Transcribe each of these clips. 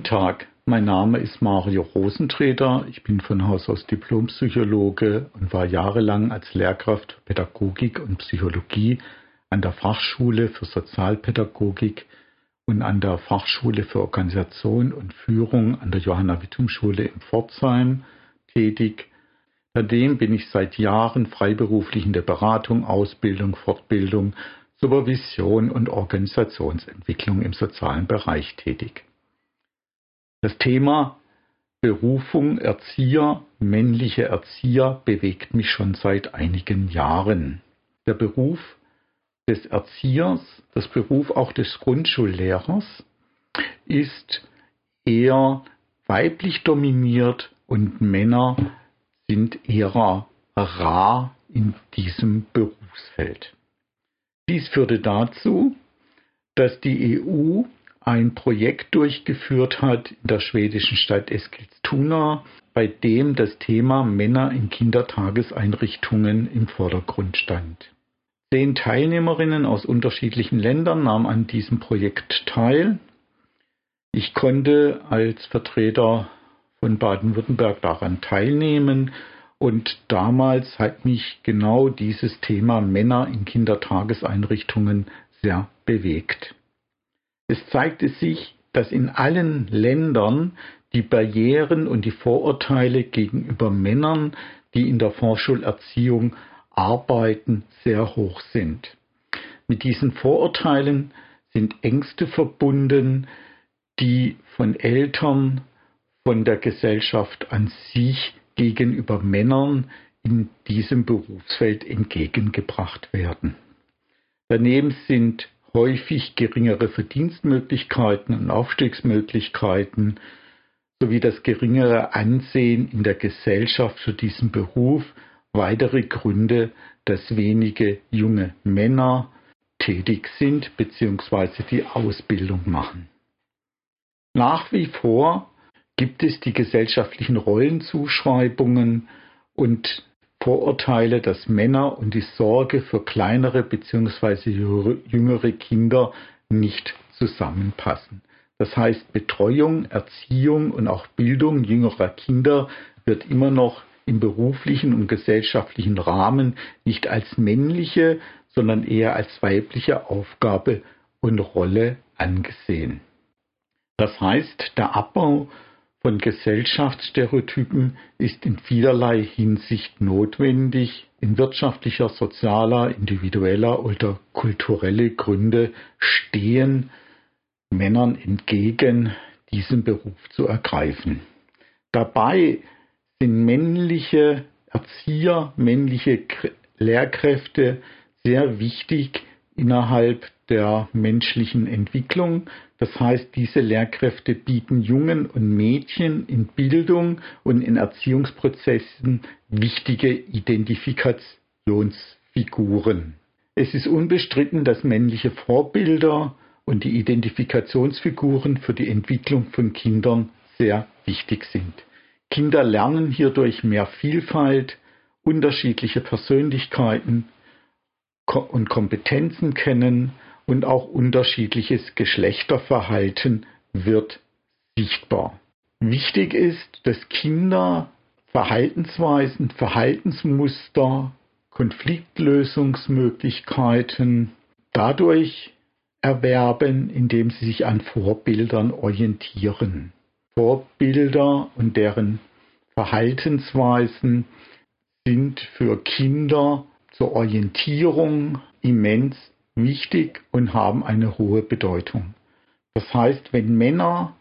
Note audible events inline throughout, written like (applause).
Guten Tag, mein Name ist Mario Rosentreter. Ich bin von Haus aus Diplompsychologe und war jahrelang als Lehrkraft für Pädagogik und Psychologie an der Fachschule für Sozialpädagogik und an der Fachschule für Organisation und Führung an der Johanna Wittum Schule in Pforzheim tätig. Daneben bin ich seit Jahren freiberuflich in der Beratung, Ausbildung, Fortbildung, Supervision und Organisationsentwicklung im sozialen Bereich tätig. Das Thema Berufung Erzieher, männliche Erzieher bewegt mich schon seit einigen Jahren. Der Beruf des Erziehers, das Beruf auch des Grundschullehrers ist eher weiblich dominiert und Männer sind eher rar in diesem Berufsfeld. Dies führte dazu, dass die EU ein Projekt durchgeführt hat in der schwedischen Stadt Eskilstuna, bei dem das Thema Männer in Kindertageseinrichtungen im Vordergrund stand. Zehn Teilnehmerinnen aus unterschiedlichen Ländern nahmen an diesem Projekt teil. Ich konnte als Vertreter von Baden-Württemberg daran teilnehmen und damals hat mich genau dieses Thema Männer in Kindertageseinrichtungen sehr bewegt. Es zeigte sich, dass in allen Ländern die Barrieren und die Vorurteile gegenüber Männern, die in der Vorschulerziehung arbeiten, sehr hoch sind. Mit diesen Vorurteilen sind Ängste verbunden, die von Eltern, von der Gesellschaft an sich gegenüber Männern in diesem Berufsfeld entgegengebracht werden. Daneben sind häufig geringere Verdienstmöglichkeiten und Aufstiegsmöglichkeiten sowie das geringere Ansehen in der Gesellschaft für diesen Beruf weitere Gründe, dass wenige junge Männer tätig sind bzw. die Ausbildung machen. Nach wie vor gibt es die gesellschaftlichen Rollenzuschreibungen und Vorurteile, dass Männer und die Sorge für kleinere bzw. jüngere Kinder nicht zusammenpassen. Das heißt, Betreuung, Erziehung und auch Bildung jüngerer Kinder wird immer noch im beruflichen und gesellschaftlichen Rahmen nicht als männliche, sondern eher als weibliche Aufgabe und Rolle angesehen. Das heißt, der Abbau von Gesellschaftsstereotypen ist in vielerlei Hinsicht notwendig. In wirtschaftlicher, sozialer, individueller oder kultureller Gründe stehen Männern entgegen, diesen Beruf zu ergreifen. Dabei sind männliche Erzieher, männliche Lehrkräfte sehr wichtig innerhalb der menschlichen Entwicklung. Das heißt, diese Lehrkräfte bieten Jungen und Mädchen in Bildung und in Erziehungsprozessen wichtige Identifikationsfiguren. Es ist unbestritten, dass männliche Vorbilder und die Identifikationsfiguren für die Entwicklung von Kindern sehr wichtig sind. Kinder lernen hierdurch mehr Vielfalt, unterschiedliche Persönlichkeiten und Kompetenzen kennen und auch unterschiedliches Geschlechterverhalten wird sichtbar. Wichtig ist, dass Kinder Verhaltensweisen, Verhaltensmuster, Konfliktlösungsmöglichkeiten dadurch erwerben, indem sie sich an Vorbildern orientieren. Vorbilder und deren Verhaltensweisen sind für Kinder zur Orientierung immens wichtig und haben eine hohe Bedeutung. Das heißt, wenn Männer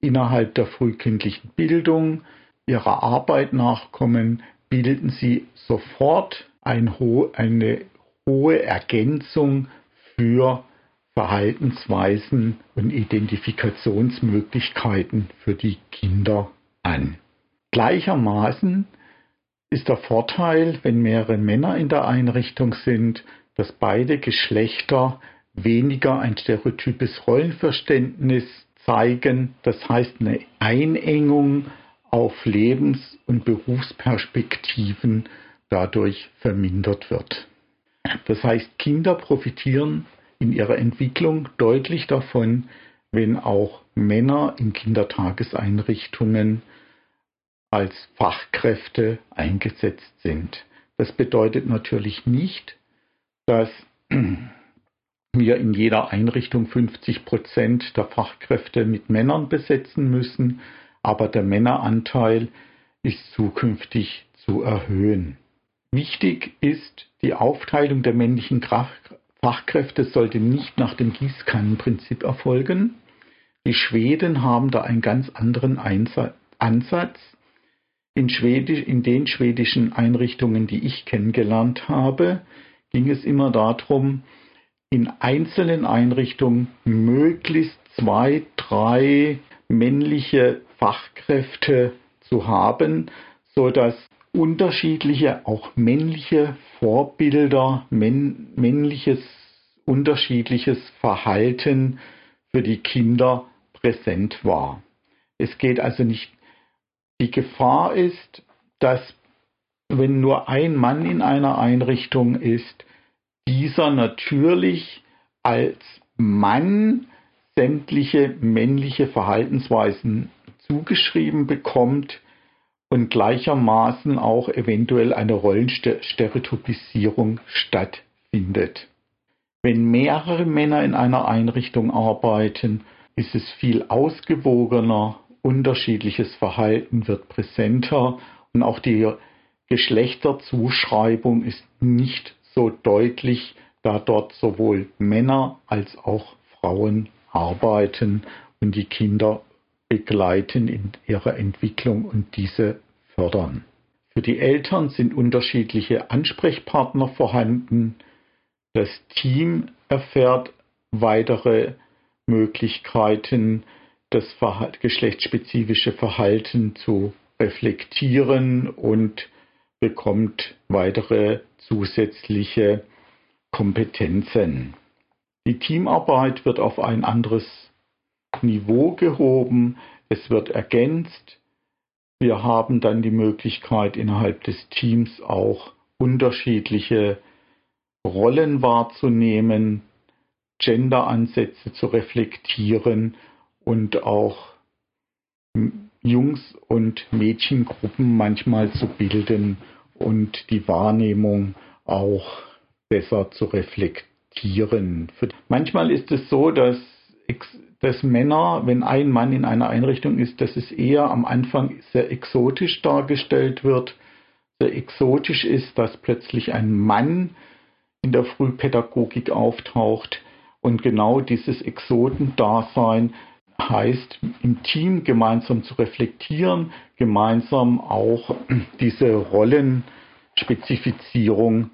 innerhalb der frühkindlichen Bildung ihrer Arbeit nachkommen, bilden sie sofort eine hohe Ergänzung für Verhaltensweisen und Identifikationsmöglichkeiten für die Kinder an. Gleichermaßen ist der Vorteil, wenn mehrere Männer in der Einrichtung sind, dass beide Geschlechter weniger ein stereotypes Rollenverständnis zeigen, das heißt eine Einengung auf Lebens- und Berufsperspektiven dadurch vermindert wird. Das heißt, Kinder profitieren in ihrer Entwicklung deutlich davon, wenn auch Männer in Kindertageseinrichtungen als Fachkräfte eingesetzt sind. Das bedeutet natürlich nicht, dass (clears throat) wir in jeder Einrichtung 50 Prozent der Fachkräfte mit Männern besetzen müssen, aber der Männeranteil ist zukünftig zu erhöhen. Wichtig ist, die Aufteilung der männlichen Fachkräfte sollte nicht nach dem Gießkannenprinzip erfolgen. Die Schweden haben da einen ganz anderen Ansatz. In, Schwedisch, in den schwedischen Einrichtungen, die ich kennengelernt habe, ging es immer darum, in einzelnen Einrichtungen möglichst zwei, drei männliche Fachkräfte zu haben, so dass unterschiedliche, auch männliche Vorbilder, männliches, unterschiedliches Verhalten für die Kinder präsent war. Es geht also nicht, die Gefahr ist, dass wenn nur ein Mann in einer Einrichtung ist, dieser natürlich als Mann sämtliche männliche Verhaltensweisen zugeschrieben bekommt und gleichermaßen auch eventuell eine Rollenstereotypisierung stattfindet. Wenn mehrere Männer in einer Einrichtung arbeiten, ist es viel ausgewogener, unterschiedliches Verhalten wird präsenter und auch die Geschlechterzuschreibung ist nicht so deutlich, da dort sowohl Männer als auch Frauen arbeiten und die Kinder begleiten in ihrer Entwicklung und diese fördern. Für die Eltern sind unterschiedliche Ansprechpartner vorhanden. Das Team erfährt weitere Möglichkeiten, das Verhalt, geschlechtsspezifische Verhalten zu reflektieren und bekommt weitere zusätzliche Kompetenzen. Die Teamarbeit wird auf ein anderes Niveau gehoben, es wird ergänzt. Wir haben dann die Möglichkeit, innerhalb des Teams auch unterschiedliche Rollen wahrzunehmen, Genderansätze zu reflektieren und auch Jungs- und Mädchengruppen manchmal zu bilden und die Wahrnehmung auch besser zu reflektieren. Manchmal ist es so, dass, dass Männer, wenn ein Mann in einer Einrichtung ist, dass es eher am Anfang sehr exotisch dargestellt wird. Sehr exotisch ist, dass plötzlich ein Mann in der Frühpädagogik auftaucht und genau dieses Exotendasein heißt, im Team gemeinsam zu reflektieren, gemeinsam auch (clears throat) diese Rollenspezifizierung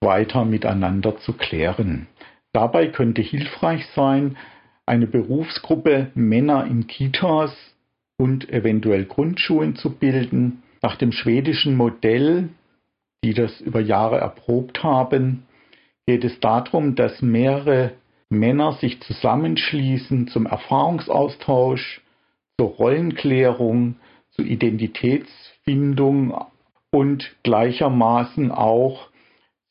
weiter miteinander zu klären. Dabei könnte hilfreich sein, eine Berufsgruppe Männer in Kitas und eventuell Grundschulen zu bilden, nach dem schwedischen Modell, die das über Jahre erprobt haben, geht es darum, dass mehrere Männer sich zusammenschließen zum Erfahrungsaustausch, zur Rollenklärung, zur Identitätsfindung und gleichermaßen auch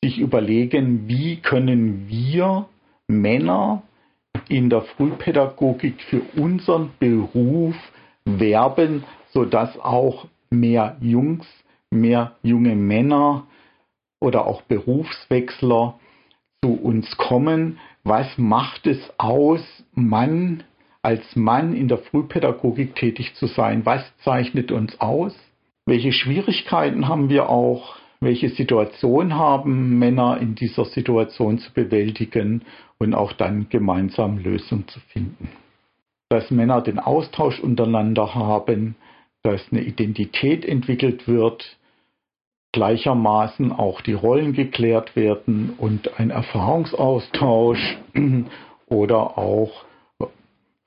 sich überlegen, wie können wir Männer in der Frühpädagogik für unseren Beruf werben, sodass auch mehr Jungs, mehr junge Männer oder auch Berufswechsler zu uns kommen, was macht es aus, Mann als Mann in der Frühpädagogik tätig zu sein? Was zeichnet uns aus? Welche Schwierigkeiten haben wir auch? Welche Situation haben Männer in dieser Situation zu bewältigen und auch dann gemeinsam Lösungen zu finden? Dass Männer den Austausch untereinander haben, dass eine Identität entwickelt wird, gleichermaßen auch die Rollen geklärt werden und ein Erfahrungsaustausch (clears throat) oder auch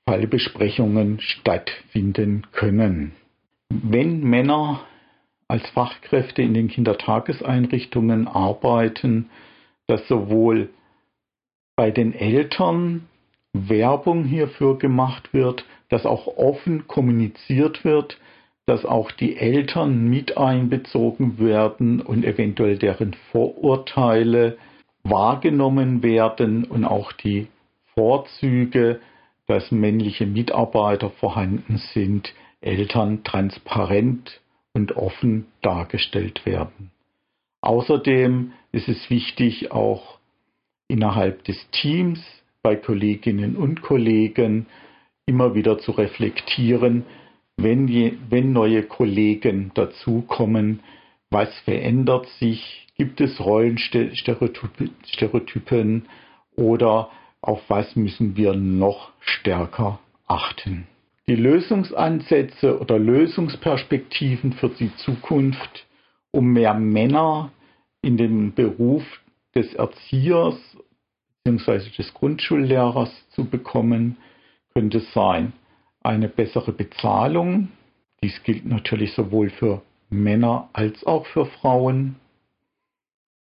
Fallbesprechungen stattfinden können. Wenn Männer als Fachkräfte in den Kindertageseinrichtungen arbeiten, dass sowohl bei den Eltern Werbung hierfür gemacht wird, dass auch offen kommuniziert wird, dass auch die Eltern mit einbezogen werden und eventuell deren Vorurteile wahrgenommen werden und auch die Vorzüge, dass männliche Mitarbeiter vorhanden sind, Eltern transparent und offen dargestellt werden. Außerdem ist es wichtig, auch innerhalb des Teams bei Kolleginnen und Kollegen immer wieder zu reflektieren, wenn, wenn neue Kollegen dazukommen, was verändert sich, gibt es Rollenstereotypen oder auf was müssen wir noch stärker achten. Die Lösungsansätze oder Lösungsperspektiven für die Zukunft, um mehr Männer in den Beruf des Erziehers bzw. des Grundschullehrers zu bekommen, könnte sein eine bessere Bezahlung. Dies gilt natürlich sowohl für Männer als auch für Frauen.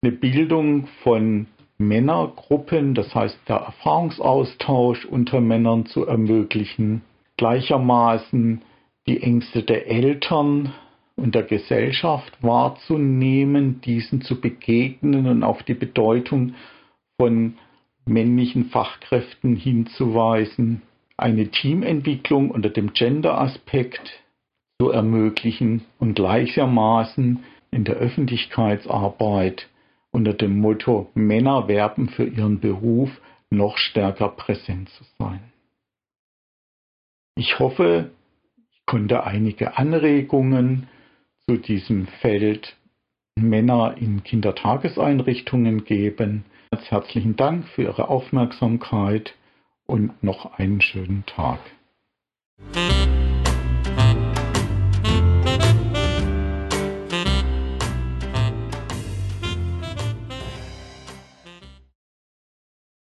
Eine Bildung von Männergruppen, das heißt der Erfahrungsaustausch unter Männern zu ermöglichen. Gleichermaßen die Ängste der Eltern und der Gesellschaft wahrzunehmen, diesen zu begegnen und auf die Bedeutung von männlichen Fachkräften hinzuweisen, eine Teamentwicklung unter dem Gender-Aspekt zu ermöglichen und gleichermaßen in der Öffentlichkeitsarbeit unter dem Motto Männer werben für ihren Beruf noch stärker präsent zu sein. Ich hoffe, ich konnte einige Anregungen zu diesem Feld Männer in Kindertageseinrichtungen geben. Herzlichen Dank für Ihre Aufmerksamkeit und noch einen schönen Tag.